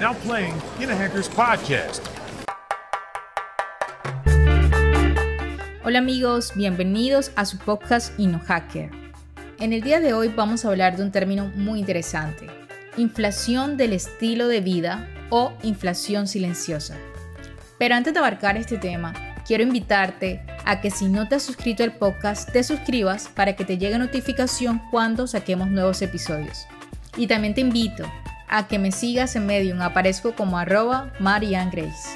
Now playing In a Hacker's Podcast. Hola amigos, bienvenidos a su podcast InnoHacker. En el día de hoy vamos a hablar de un término muy interesante, inflación del estilo de vida o inflación silenciosa. Pero antes de abarcar este tema, quiero invitarte a que si no te has suscrito al podcast, te suscribas para que te llegue notificación cuando saquemos nuevos episodios. Y también te invito a que me sigas en Medium, aparezco como arroba Marianne Grace.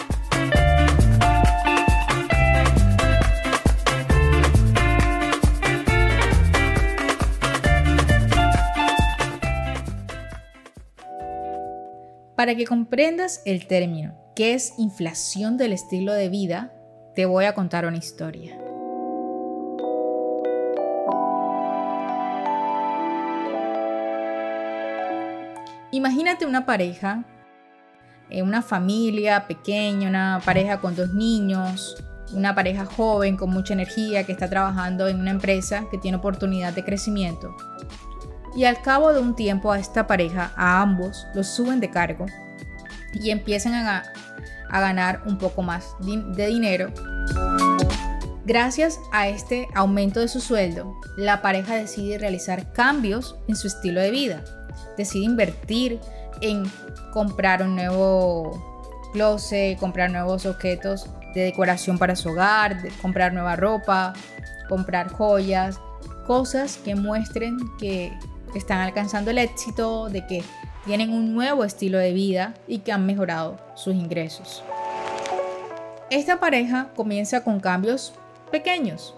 Para que comprendas el término, que es inflación del estilo de vida, te voy a contar una historia. Imagínate una pareja, eh, una familia pequeña, una pareja con dos niños, una pareja joven con mucha energía que está trabajando en una empresa que tiene oportunidad de crecimiento. Y al cabo de un tiempo a esta pareja, a ambos, los suben de cargo y empiezan a, a ganar un poco más de dinero. Gracias a este aumento de su sueldo, la pareja decide realizar cambios en su estilo de vida decide invertir en comprar un nuevo closet, comprar nuevos objetos de decoración para su hogar, comprar nueva ropa, comprar joyas, cosas que muestren que están alcanzando el éxito, de que tienen un nuevo estilo de vida y que han mejorado sus ingresos. Esta pareja comienza con cambios pequeños,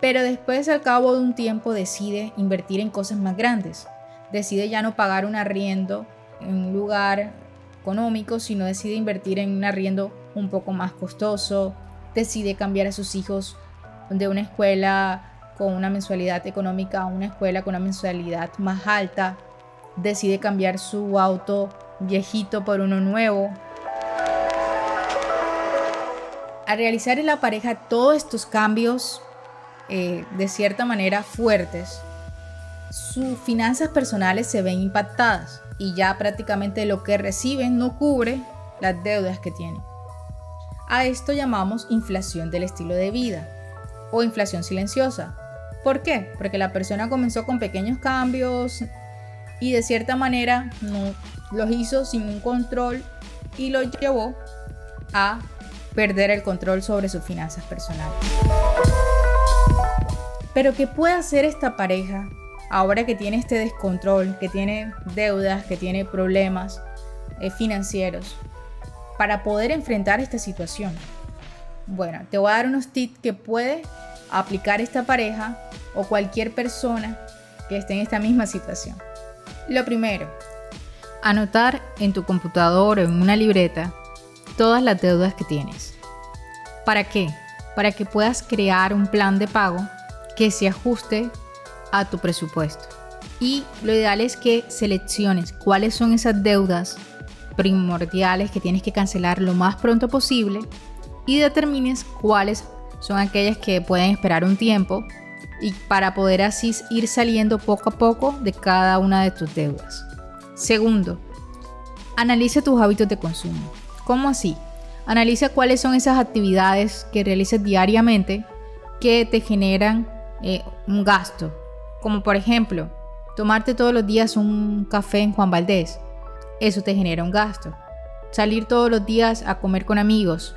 pero después al cabo de un tiempo decide invertir en cosas más grandes decide ya no pagar un arriendo en un lugar económico, sino decide invertir en un arriendo un poco más costoso, decide cambiar a sus hijos de una escuela con una mensualidad económica a una escuela con una mensualidad más alta, decide cambiar su auto viejito por uno nuevo. Al realizar en la pareja todos estos cambios eh, de cierta manera fuertes, sus finanzas personales se ven impactadas y ya prácticamente lo que reciben no cubre las deudas que tienen. A esto llamamos inflación del estilo de vida o inflación silenciosa. ¿Por qué? Porque la persona comenzó con pequeños cambios y de cierta manera los hizo sin un control y lo llevó a perder el control sobre sus finanzas personales. Pero ¿qué puede hacer esta pareja ahora que tiene este descontrol, que tiene deudas, que tiene problemas eh, financieros, para poder enfrentar esta situación? Bueno, te voy a dar unos tips que puede aplicar esta pareja o cualquier persona que esté en esta misma situación. Lo primero, anotar en tu computador o en una libreta todas las deudas que tienes. ¿Para qué? Para que puedas crear un plan de pago que se ajuste a tu presupuesto. Y lo ideal es que selecciones cuáles son esas deudas primordiales que tienes que cancelar lo más pronto posible y determines cuáles son aquellas que pueden esperar un tiempo y para poder así ir saliendo poco a poco de cada una de tus deudas. Segundo, analiza tus hábitos de consumo. ¿Cómo así? Analiza cuáles son esas actividades que realizas diariamente que te generan eh, un gasto como por ejemplo, tomarte todos los días un café en Juan Valdés. Eso te genera un gasto. Salir todos los días a comer con amigos.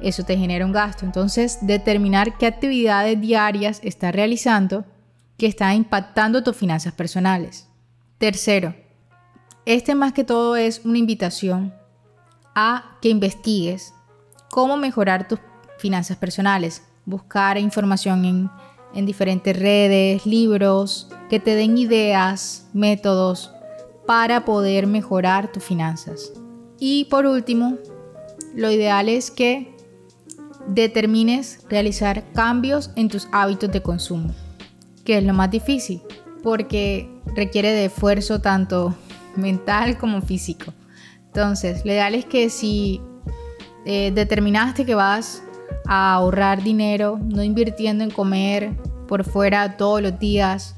Eso te genera un gasto. Entonces, determinar qué actividades diarias estás realizando que están impactando tus finanzas personales. Tercero, este más que todo es una invitación a que investigues cómo mejorar tus finanzas personales. Buscar información en en diferentes redes, libros, que te den ideas, métodos para poder mejorar tus finanzas. Y por último, lo ideal es que determines realizar cambios en tus hábitos de consumo, que es lo más difícil, porque requiere de esfuerzo tanto mental como físico. Entonces, lo ideal es que si eh, determinaste que vas a ahorrar dinero, no invirtiendo en comer por fuera todos los días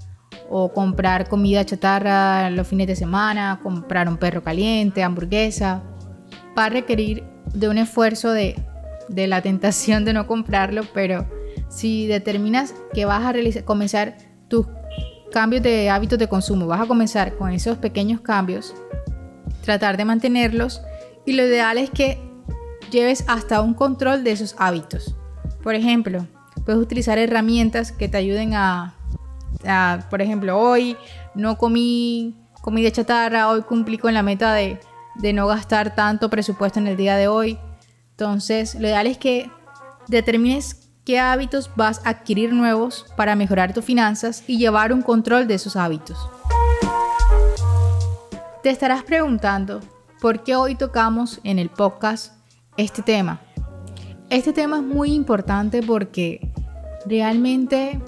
o comprar comida chatarra los fines de semana, comprar un perro caliente, hamburguesa. va a requerir de un esfuerzo de, de la tentación de no comprarlo, pero si determinas que vas a comenzar tus cambios de hábitos de consumo, vas a comenzar con esos pequeños cambios, tratar de mantenerlos y lo ideal es que lleves hasta un control de esos hábitos. Por ejemplo, puedes utilizar herramientas que te ayuden a, por ejemplo, hoy no comí comida chatarra, hoy cumplí con la meta de, de no gastar tanto presupuesto en el día de hoy. Entonces, lo ideal es que determines qué hábitos vas a adquirir nuevos para mejorar tus finanzas y llevar un control de esos hábitos. Te estarás preguntando, ¿por qué hoy tocamos en el podcast este tema? Este tema es muy importante porque realmente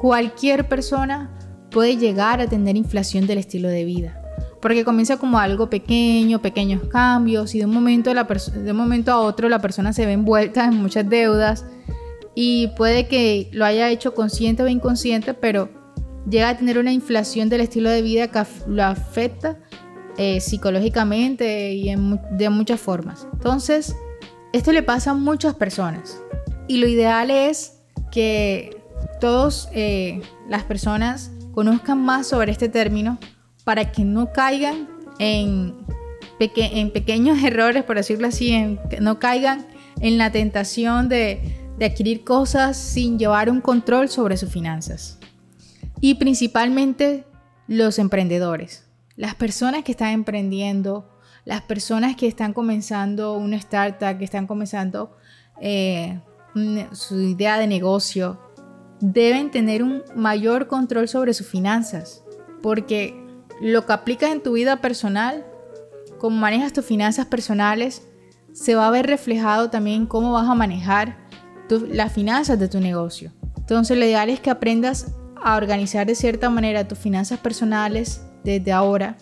cualquier persona puede llegar a tener inflación del estilo de vida. Porque comienza como algo pequeño, pequeños cambios y de un momento, de un momento a otro la persona se ve envuelta en muchas deudas y puede que lo haya hecho consciente o inconsciente, pero llega a tener una inflación del estilo de vida que lo afecta eh, psicológicamente y de muchas formas. Entonces, esto le pasa a muchas personas y lo ideal es que todas eh, las personas conozcan más sobre este término para que no caigan en, pequeños errores, por decirlo así, en, no caigan en la tentación de adquirir cosas sin llevar un control sobre sus finanzas. Y principalmente los emprendedores. Las personas que están emprendiendo, las personas que están comenzando una startup, que están comenzando eh, su idea de negocio, deben tener un mayor control sobre sus finanzas, porque lo que aplicas en tu vida personal, cómo manejas tus finanzas personales, se va a ver reflejado también cómo vas a manejar las finanzas de tu negocio. Entonces lo ideal es que aprendas a organizar de cierta manera tus finanzas personales desde ahora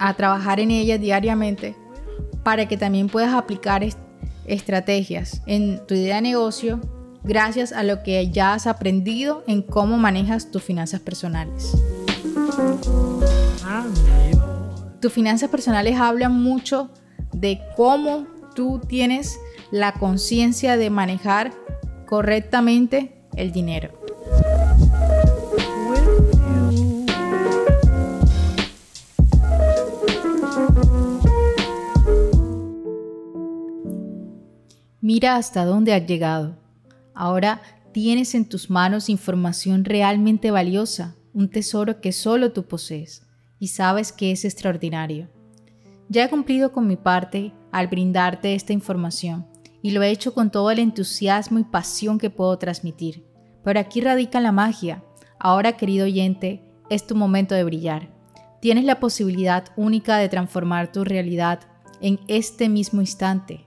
a trabajar en ellas diariamente para que también puedas aplicar estrategias en tu idea de negocio gracias a lo que ya has aprendido en cómo manejas tus finanzas personales. Tus finanzas personales hablan mucho de cómo tú tienes la conciencia de manejar correctamente el dinero. Mira hasta dónde has llegado. Ahora tienes en tus manos información realmente valiosa, un tesoro que solo tú posees y sabes que es extraordinario. Ya he cumplido con mi parte al brindarte esta información y lo he hecho con todo el entusiasmo y pasión que puedo transmitir. Pero aquí radica la magia. Ahora, querido oyente, es tu momento de brillar. Tienes la posibilidad única de transformar tu realidad en este mismo instante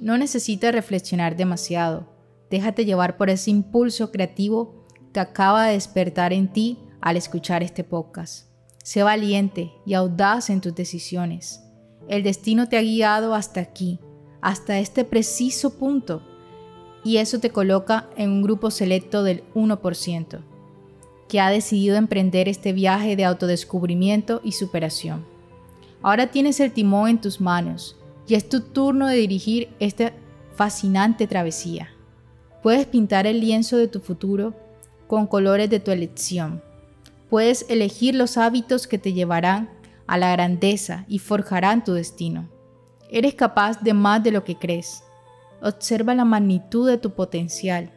no necesitas reflexionar demasiado. Déjate llevar por ese impulso creativo que acaba de despertar en ti al escuchar este podcast. Sé valiente y audaz en tus decisiones. El destino te ha guiado hasta aquí, hasta este preciso punto, y eso te coloca en un grupo selecto del 1%, que ha decidido emprender este viaje de autodescubrimiento y superación. Ahora tienes el timón en tus manos y es tu turno de dirigir esta fascinante travesía. Puedes pintar el lienzo de tu futuro con colores de tu elección. Puedes elegir los hábitos que te llevarán a la grandeza y forjarán tu destino. Eres capaz de más de lo que crees. Observa la magnitud de tu potencial.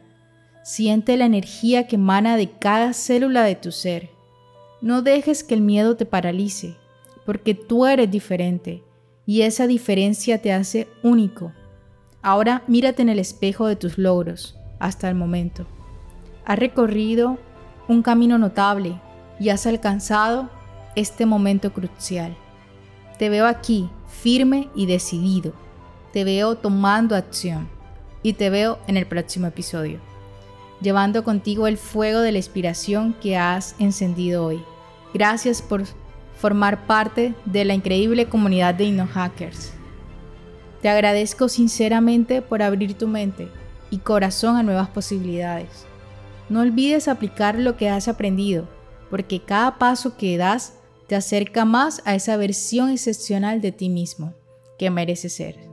Siente la energía que emana de cada célula de tu ser. No dejes que el miedo te paralice, porque tú eres diferente y esa diferencia te hace único. Ahora mírate en el espejo de tus logros hasta el momento. Has recorrido un camino notable y has alcanzado este momento crucial. Te veo aquí, firme y decidido. Te veo tomando acción y te veo en el próximo episodio, llevando contigo el fuego de la inspiración que has encendido hoy. Gracias por formar parte de la increíble comunidad de InnoHackers. Te agradezco sinceramente por abrir tu mente y corazón a nuevas posibilidades. No olvides aplicar lo que has aprendido, porque cada paso que das te acerca más a esa versión excepcional de ti mismo. que merece ser.